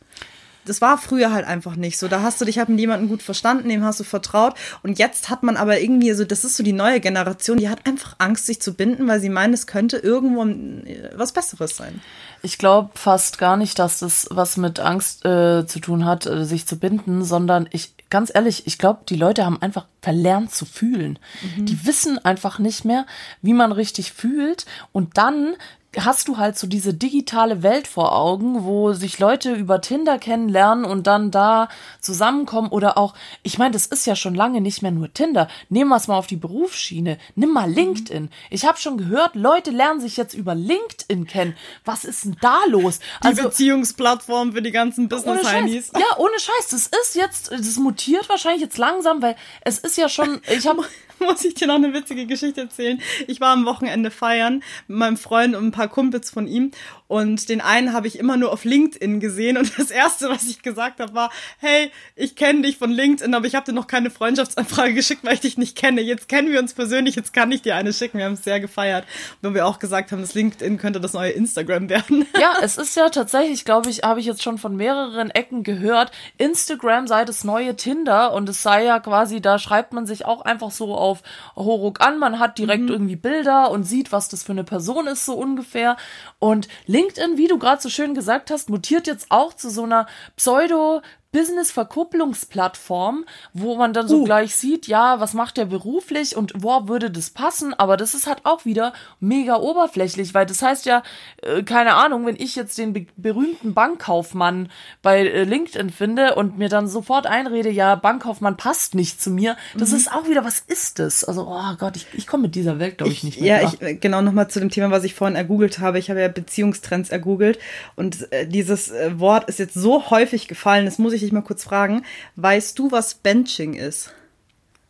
Das war früher halt einfach nicht so. Da hast du dich halt mit jemandem gut verstanden, dem hast du vertraut. Und jetzt hat man aber irgendwie so, das ist so die neue Generation, die hat einfach Angst, sich zu binden, weil sie meinen, es könnte irgendwo äh, was Besseres sein. Ich glaube fast gar nicht, dass das was mit Angst äh, zu tun hat, äh, sich zu binden, sondern ich ganz ehrlich, ich glaube, die Leute haben einfach verlernt zu fühlen. Mhm. Die wissen einfach nicht mehr, wie man richtig fühlt. Und dann hast du halt so diese digitale Welt vor Augen, wo sich Leute über Tinder kennenlernen und dann da zusammenkommen oder auch, ich meine, das ist ja schon lange nicht mehr nur Tinder. Nehmen wir es mal auf die Berufsschiene. Nimm mal mhm. LinkedIn. Ich habe schon gehört, Leute lernen sich jetzt über LinkedIn kennen. Was ist denn da los? Die also, Beziehungsplattform für die ganzen business heinis Ja, ohne Scheiß. Das ist jetzt, das mutiert wahrscheinlich jetzt langsam, weil es ist ja schon, ich habe muss ich dir noch eine witzige Geschichte erzählen. Ich war am Wochenende feiern mit meinem Freund und ein paar Kumpels von ihm und den einen habe ich immer nur auf LinkedIn gesehen und das erste, was ich gesagt habe, war, hey, ich kenne dich von LinkedIn, aber ich habe dir noch keine Freundschaftsanfrage geschickt, weil ich dich nicht kenne. Jetzt kennen wir uns persönlich, jetzt kann ich dir eine schicken. Wir haben es sehr gefeiert, weil wir auch gesagt haben, das LinkedIn könnte das neue Instagram werden. Ja, es ist ja tatsächlich, glaube ich, habe ich jetzt schon von mehreren Ecken gehört, Instagram sei das neue Tinder und es sei ja quasi, da schreibt man sich auch einfach so auf Horuk an, man hat direkt mhm. irgendwie Bilder und sieht, was das für eine Person ist, so ungefähr. Und LinkedIn, wie du gerade so schön gesagt hast, mutiert jetzt auch zu so einer Pseudo- Business-Verkupplungsplattform, wo man dann so uh. gleich sieht, ja, was macht der beruflich und wo würde das passen, aber das ist halt auch wieder mega oberflächlich, weil das heißt ja, äh, keine Ahnung, wenn ich jetzt den be berühmten Bankkaufmann bei äh, LinkedIn finde und mir dann sofort einrede, ja, Bankkaufmann passt nicht zu mir, das mhm. ist auch wieder, was ist das? Also, oh Gott, ich, ich komme mit dieser Welt, glaube ich, nicht mehr. Ja, ich, äh, genau nochmal zu dem Thema, was ich vorhin ergoogelt habe. Ich habe ja Beziehungstrends ergoogelt und äh, dieses äh, Wort ist jetzt so häufig gefallen, das muss ich dich mal kurz fragen. Weißt du, was Benching ist?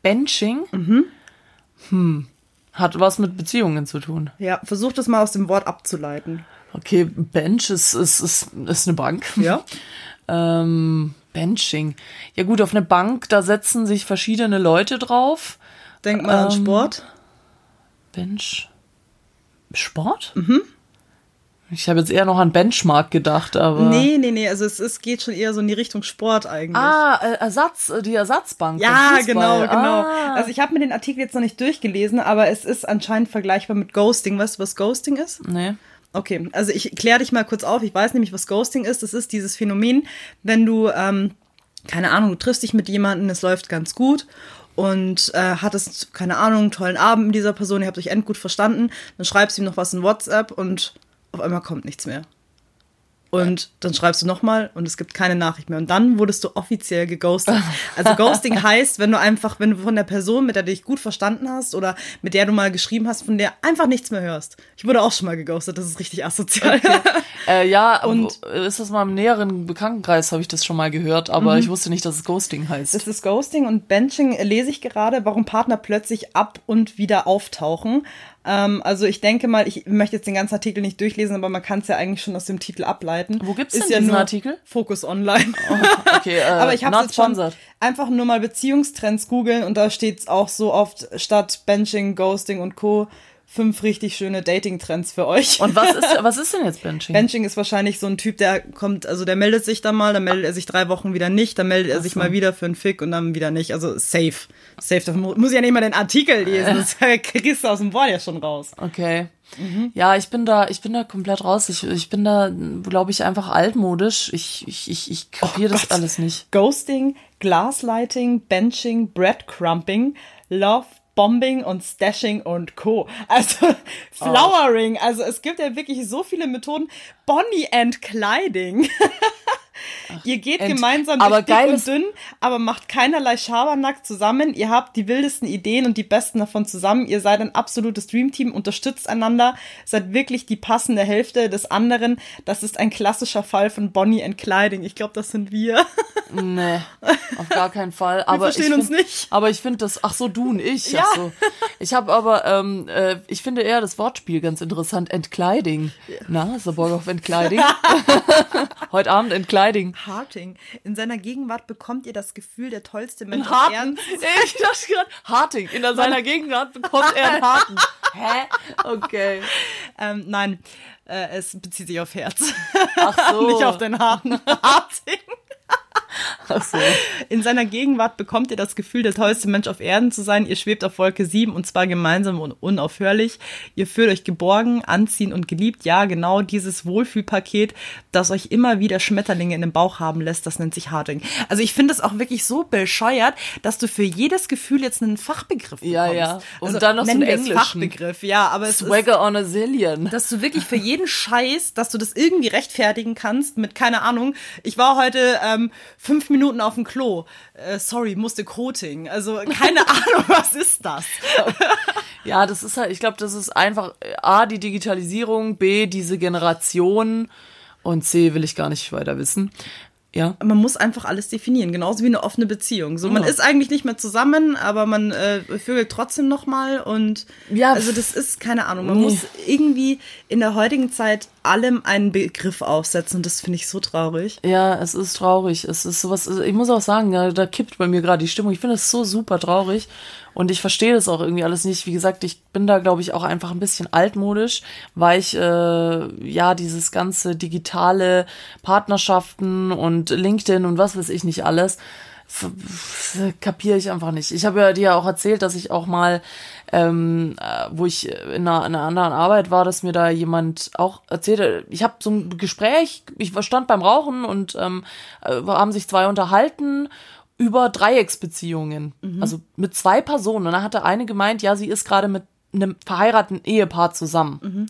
Benching? Mhm. Hm. Hat was mit Beziehungen zu tun. Ja, versuch das mal aus dem Wort abzuleiten. Okay, Bench ist, ist, ist, ist eine Bank. Ja. ähm, Benching. Ja gut, auf eine Bank, da setzen sich verschiedene Leute drauf. Denk mal ähm, an Sport. Bench. Sport? Mhm. Ich habe jetzt eher noch an Benchmark gedacht, aber. Nee, nee, nee, also es, es geht schon eher so in die Richtung Sport eigentlich. Ah, äh, Ersatz, äh, die Ersatzbank. Ja, genau, genau. Ah. Also ich habe mir den Artikel jetzt noch nicht durchgelesen, aber es ist anscheinend vergleichbar mit Ghosting. Weißt du, was Ghosting ist? Nee. Okay, also ich kläre dich mal kurz auf. Ich weiß nämlich, was Ghosting ist. Das ist dieses Phänomen, wenn du, ähm, keine Ahnung, du triffst dich mit jemandem, es läuft ganz gut und äh, hattest, keine Ahnung, einen tollen Abend mit dieser Person, ihr habt euch endgut verstanden, dann schreibst du ihm noch was in WhatsApp und auf einmal kommt nichts mehr. Und dann schreibst du nochmal und es gibt keine Nachricht mehr. Und dann wurdest du offiziell geghostet. Also Ghosting heißt, wenn du einfach, wenn du von der Person, mit der du dich gut verstanden hast oder mit der du mal geschrieben hast, von der einfach nichts mehr hörst. Ich wurde auch schon mal geghostet, das ist richtig asozial. Okay. äh, ja, und ist das mal im näheren Bekanntenkreis, habe ich das schon mal gehört, aber mhm. ich wusste nicht, dass es Ghosting heißt. Das ist Ghosting und Benching lese ich gerade, warum Partner plötzlich ab und wieder auftauchen. Ähm, also ich denke mal, ich möchte jetzt den ganzen Artikel nicht durchlesen, aber man kann es ja eigentlich schon aus dem Titel ableiten. Wo gibt's denn ja diesen Artikel? Fokus Online. Oh, okay, äh, aber ich habe jetzt schon einfach nur mal Beziehungstrends googeln und da steht's auch so oft statt Benching, Ghosting und Co fünf richtig schöne Dating-Trends für euch. Und was ist, was ist denn jetzt Benching? Benching ist wahrscheinlich so ein Typ, der kommt, also der meldet sich dann mal, dann meldet er sich drei Wochen wieder nicht, dann meldet er sich mal wieder für einen Fick und dann wieder nicht. Also safe. Safe. Da mu- muss ich ja nicht mal den Artikel lesen. Das kriegst du aus dem Wort ja schon raus. Okay. Ja, ich bin da, ich bin da komplett raus. Ich, ich bin da, glaube ich, einfach altmodisch. Ich, ich, ich, ich kapiere das Gott. alles nicht. Ghosting, Glasslighting, Benching, Breadcrumping, Love Bombing und Stashing und Co. Also Flowering. Also es gibt ja wirklich so viele Methoden. Bonnie and Kleiding. Ihr geht Ent- gemeinsam aber durch dick und dünn, aber macht keinerlei Schabernack zusammen. Ihr habt die wildesten Ideen und die besten davon zusammen. Ihr seid ein absolutes Dreamteam, unterstützt einander, seid wirklich die passende Hälfte des anderen. Das ist ein klassischer Fall von Bonnie and Kleiding. Ich glaube, das sind wir. Nee, auf gar keinen Fall. Aber verstehen ich uns find, nicht. Aber ich finde das, ach so, du und ich. Ja. So. Ich habe aber, ähm, äh, ich finde eher das Wortspiel ganz interessant. Entkleiding. Na, ist der Bock auf Entkleiding? Heute Abend Entkleiding. Harting. In seiner Gegenwart bekommt ihr das Gefühl, der tollste Mensch auf. Erden. Ich dachte gerade, Harting. In seiner Gegenwart bekommt er einen Harten. Hä? Okay. Ähm, nein, äh, es bezieht sich auf Herz. Ach so. Nicht auf den harten Harting. Ach so. In seiner Gegenwart bekommt ihr das Gefühl, der tollste Mensch auf Erden zu sein. Ihr schwebt auf Wolke 7 und zwar gemeinsam und unaufhörlich. Ihr fühlt euch geborgen, anziehen und geliebt. Ja, genau dieses Wohlfühlpaket, das euch immer wieder Schmetterlinge in den Bauch haben lässt, das nennt sich Harting. Also ich finde es auch wirklich so bescheuert, dass du für jedes Gefühl jetzt einen Fachbegriff bekommst. Ja, ja. Und also, dann noch so einen englischen. Fachbegriff, ja, aber es ist Swagger on a Zillion. dass du wirklich für jeden Scheiß, dass du das irgendwie rechtfertigen kannst mit, keine Ahnung, ich war heute ähm, fünf Minuten auf dem Klo. Äh, sorry, musste Coating. Also keine Ahnung, was ist das? Ja, das ist halt, ich glaube, das ist einfach äh, A, die Digitalisierung, B, diese Generation und C, will ich gar nicht weiter wissen. Ja. Man muss einfach alles definieren, genauso wie eine offene Beziehung. So, man Ja. ist eigentlich nicht mehr zusammen, aber man äh, vögelt trotzdem noch mal und Ja, also das ist keine Ahnung. Man nee. muss irgendwie in der heutigen Zeit allem einen Begriff aufsetzen und das finde ich so traurig. Ja, es ist traurig. Es ist sowas, ich muss auch sagen, da, da kippt bei mir gerade die Stimmung. Ich finde es so super traurig und ich verstehe das auch irgendwie alles nicht. Wie gesagt, ich bin da, glaube ich, auch einfach ein bisschen altmodisch, weil ich, äh, ja, dieses ganze digitale Partnerschaften und LinkedIn und was weiß ich nicht alles, kapiere ich einfach nicht. Ich habe ja dir ja auch erzählt, dass ich auch mal, ähm, äh, wo ich in einer, in einer anderen Arbeit war, dass mir da jemand auch erzählte, ich habe so ein Gespräch, ich stand beim Rauchen und ähm, äh, haben sich zwei unterhalten über Dreiecksbeziehungen, also mit zwei Personen. Und dann hatte eine gemeint, ja, sie ist gerade mit einem verheirateten Ehepaar zusammen.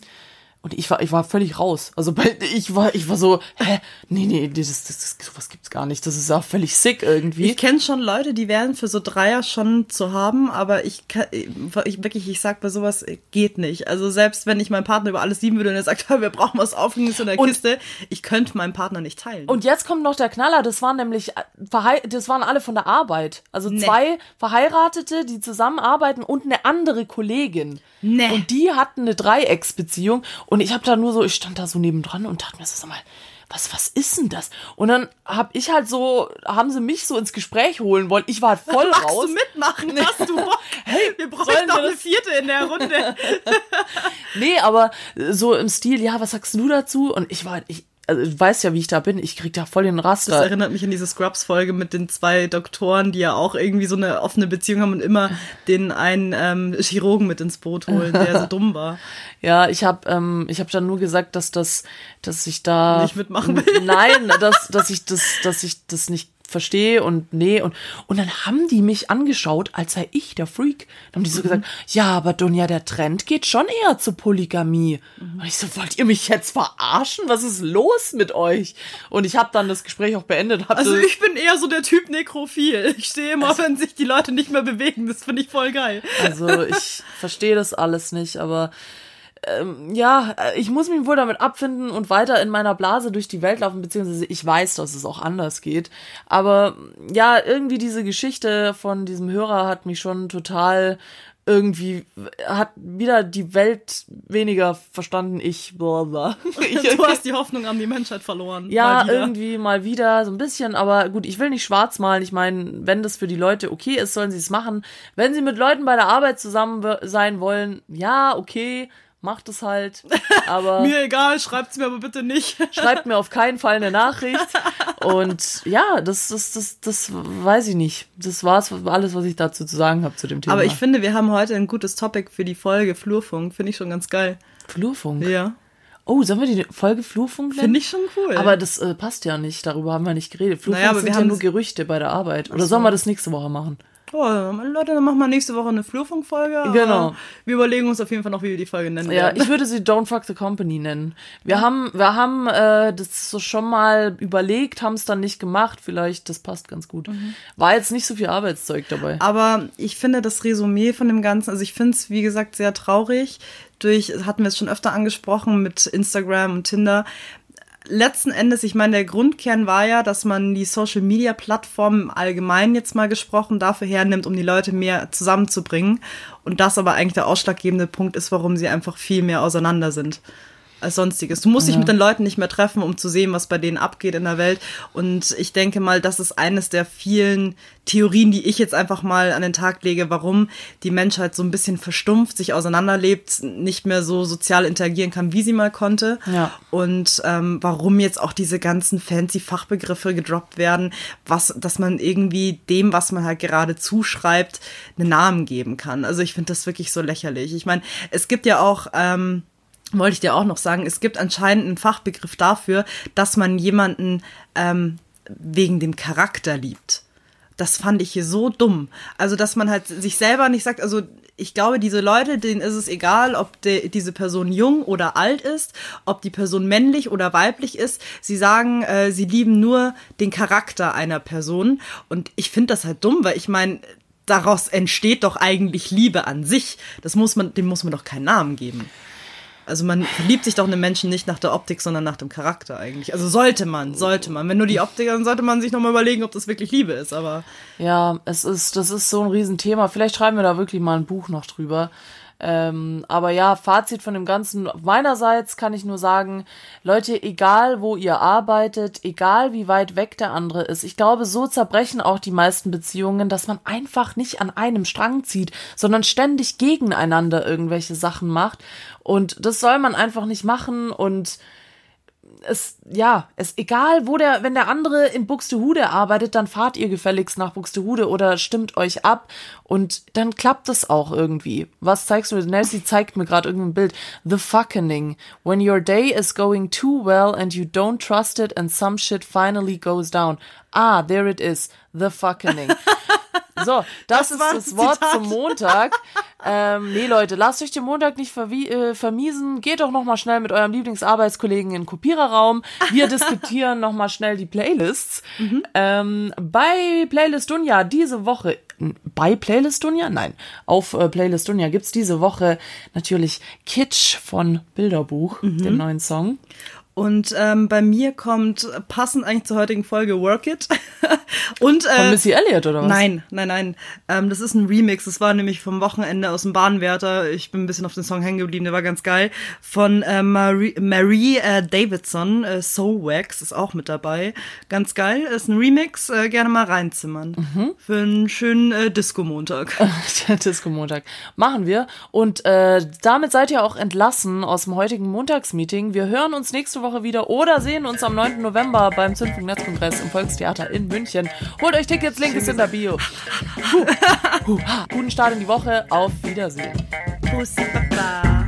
Und ich war, ich war völlig raus. Also ich war, ich war so, hä, nee, nee, das, das, das, sowas gibt's gar nicht. Das ist ja völlig sick irgendwie. Ich kenne schon Leute, die wären für so Dreier schon zu haben, aber ich, kann, ich wirklich, ich sag bei sowas äh, geht nicht. Also selbst wenn ich meinen Partner über alles lieben würde und er sagt, wir brauchen was Aufregendes in der Und- Kiste, ich könnte meinen Partner nicht teilen. Und jetzt kommt noch der Knaller, das waren nämlich, äh, das waren alle von der Arbeit. Also Nee. zwei Verheiratete, die zusammenarbeiten und eine andere Kollegin. Nee. Und die hatten eine Dreiecksbeziehung und ich habe da nur so, ich stand da so nebendran und dachte mir so, sag mal, was, was ist denn das? Und dann hab ich halt so, haben sie mich so ins Gespräch holen wollen. Ich war halt voll Magst raus. du mitmachen? Hast du Bock? Hey, wir brauchen wir eine vierte in der Runde. Nee, aber so im Stil, ja, was sagst du dazu? Und ich war, ich, also du weißt ja, wie ich da bin. Ich krieg da voll den Das Raster. erinnert mich an diese Scrubs-Folge mit den zwei Doktoren, die ja auch irgendwie so eine offene Beziehung haben und immer den einen ähm, Chirurgen mit ins Boot holen, der so dumm war. Ja, ich habe ähm, ich habe dann nur gesagt, dass das, dass ich da Nicht mitmachen will. Nein, dass dass ich das, dass ich das nicht verstehe und nee und und dann haben die mich angeschaut, als sei ich der Freak. Dann haben die so gesagt, ja, aber Dunja, der Trend geht schon eher zur Polygamie. Und ich so, wollt ihr mich jetzt verarschen? Was ist los mit euch? Und ich habe dann das Gespräch auch beendet. Also so, ich bin eher so der Typ Nekrophil. Ich stehe immer, wenn sich die Leute nicht mehr bewegen. Das finde ich voll geil. Also ich verstehe das alles nicht, aber ähm, ja, äh, ich muss mich wohl damit abfinden und weiter in meiner Blase durch die Welt laufen, beziehungsweise ich weiß, dass es auch anders geht. Aber ja, irgendwie diese Geschichte von diesem Hörer hat mich schon total irgendwie hat wieder die Welt weniger verstanden, ich, bla bla. Ich, du hast die Hoffnung an die Menschheit verloren. ja, Mal irgendwie mal wieder so ein bisschen, aber gut, ich will nicht schwarz malen. Ich meine, wenn das für die Leute okay ist, sollen sie es machen. Wenn sie mit Leuten bei der Arbeit zusammen sein wollen, ja, okay, macht es halt. Aber Mir egal, schreibt's mir aber bitte nicht. schreibt mir auf keinen Fall eine Nachricht. Und ja, das, das, das, das weiß ich nicht. Das war's alles, was ich dazu zu sagen habe zu dem Thema. Aber ich finde, wir haben heute ein gutes Topic für die Folge Flurfunk. Finde ich schon ganz geil. Flurfunk. Ja. Oh, sollen wir die Folge Flurfunk nennen? Finde ich schon cool. Aber das äh, passt ja nicht, darüber haben wir nicht geredet. Flurfunk Naja, aber sind wir ja haben nur es- Gerüchte bei der Arbeit. Oder sollen wir das nächste Woche machen? Oh, Leute, dann machen wir nächste Woche eine Flurfunk-Folge. Genau. Wir überlegen uns auf jeden Fall noch, wie wir die Folge nennen Ja, werden. ich würde sie Don't Fuck the Company nennen. Wir haben, wir haben äh, das so schon mal überlegt, haben es dann nicht gemacht. Vielleicht, das passt ganz gut. Mhm. War jetzt nicht so viel Arbeitszeug dabei. Aber ich finde das Resümee von dem Ganzen, also ich finde es, wie gesagt, sehr traurig. Durch, hatten wir es schon öfter angesprochen mit Instagram und Tinder. Letzten Endes, ich meine, der Grundkern war ja, dass man die Social Media Plattformen im Allgemeinen jetzt mal gesprochen dafür hernimmt, um die Leute mehr zusammenzubringen. Und das aber eigentlich der ausschlaggebende Punkt ist, warum sie einfach viel mehr auseinander sind als sonstiges. Du musst dich mit den Leuten nicht mehr treffen, um zu sehen, was bei denen abgeht in der Welt. Und ich denke mal, das ist eines der vielen Theorien, die ich jetzt einfach mal an den Tag lege, warum die Menschheit so ein bisschen verstumpft, sich auseinanderlebt, nicht mehr so sozial interagieren kann, wie sie mal konnte. Ja. Und ähm, warum jetzt auch diese ganzen fancy Fachbegriffe gedroppt werden, was, dass man irgendwie dem, was man halt gerade zuschreibt, einen Namen geben kann. Also ich finde das wirklich so lächerlich. Ich meine, es gibt ja auch ähm, wollte ich dir auch noch sagen, es gibt anscheinend einen Fachbegriff dafür, dass man jemanden ähm, wegen dem Charakter liebt. Das fand ich hier so dumm. Also, dass man halt sich selber nicht sagt, also ich glaube, diese Leute, denen ist es egal, ob de, diese Person jung oder alt ist, ob die Person männlich oder weiblich ist. Sie sagen, äh, sie lieben nur den Charakter einer Person. Und ich finde das halt dumm, weil ich meine, daraus entsteht doch eigentlich Liebe an sich. Das muss man, dem muss man doch keinen Namen geben. Also man verliebt sich doch in den Menschen nicht nach der Optik, sondern nach dem Charakter eigentlich. Also sollte man, sollte man. Wenn nur die Optik, dann sollte man sich nochmal überlegen, ob das wirklich Liebe ist. Aber Ja, es ist, das ist so ein Riesenthema. Vielleicht schreiben wir da wirklich mal ein Buch noch drüber. Ähm, aber ja, Fazit von dem Ganzen. Meinerseits kann ich nur sagen, Leute, egal wo ihr arbeitet, egal wie weit weg der andere ist, ich glaube, so zerbrechen auch die meisten Beziehungen, dass man einfach nicht an einem Strang zieht, sondern ständig gegeneinander irgendwelche Sachen macht. Und das soll man einfach nicht machen und es, ja, es egal, wo der, wenn der andere in Buxtehude arbeitet, dann fahrt ihr gefälligst nach Buxtehude oder stimmt euch ab und dann klappt es auch irgendwie. Was zeigst du? Nancy zeigt mir gerade irgendein Bild. The fucking. When your day is going too well and you don't trust it and some shit finally goes down. Ah, there it is. The fucking. So, das, ist war das das Wort Zitat. zum Montag. Ähm, nee, Leute, lasst euch den Montag nicht äh, vermiesen. Geht doch noch mal schnell mit eurem Lieblingsarbeitskollegen in den Kopiererraum. Wir diskutieren noch mal schnell die Playlists. Ähm, bei Playlist Dunja diese Woche, bei Playlist Dunja? Nein, auf äh, Playlist Dunja gibt's diese Woche natürlich Kitsch von Bilderbuch, den neuen Song. Und ähm, bei mir kommt passend eigentlich zur heutigen Folge Work It. und äh, Von Missy Elliott, oder was? Nein, nein, nein. Ähm, das ist ein Remix. Das war nämlich vom Wochenende aus dem Bahnwärter. Ich bin ein bisschen auf den Song hängen geblieben. Der war ganz geil. Von äh, Marie, Marie äh, Davidson. Äh, Soul Wax ist auch mit dabei. Ganz geil. Ist ein Remix. Äh, gerne mal reinzimmern. Mhm. Für einen schönen äh, Disco-Montag. Der Disco-Montag. Machen wir. Und äh, damit seid ihr auch entlassen aus dem heutigen Montagsmeeting. Wir hören uns nächste Woche wieder oder sehen uns am 9. November beim Zündfunk Netzkongress im Volkstheater in München. Holt euch Tickets, Link ist in der Bio. Huh. Huh. Guten Start in die Woche. Auf Wiedersehen. Pussy Papa.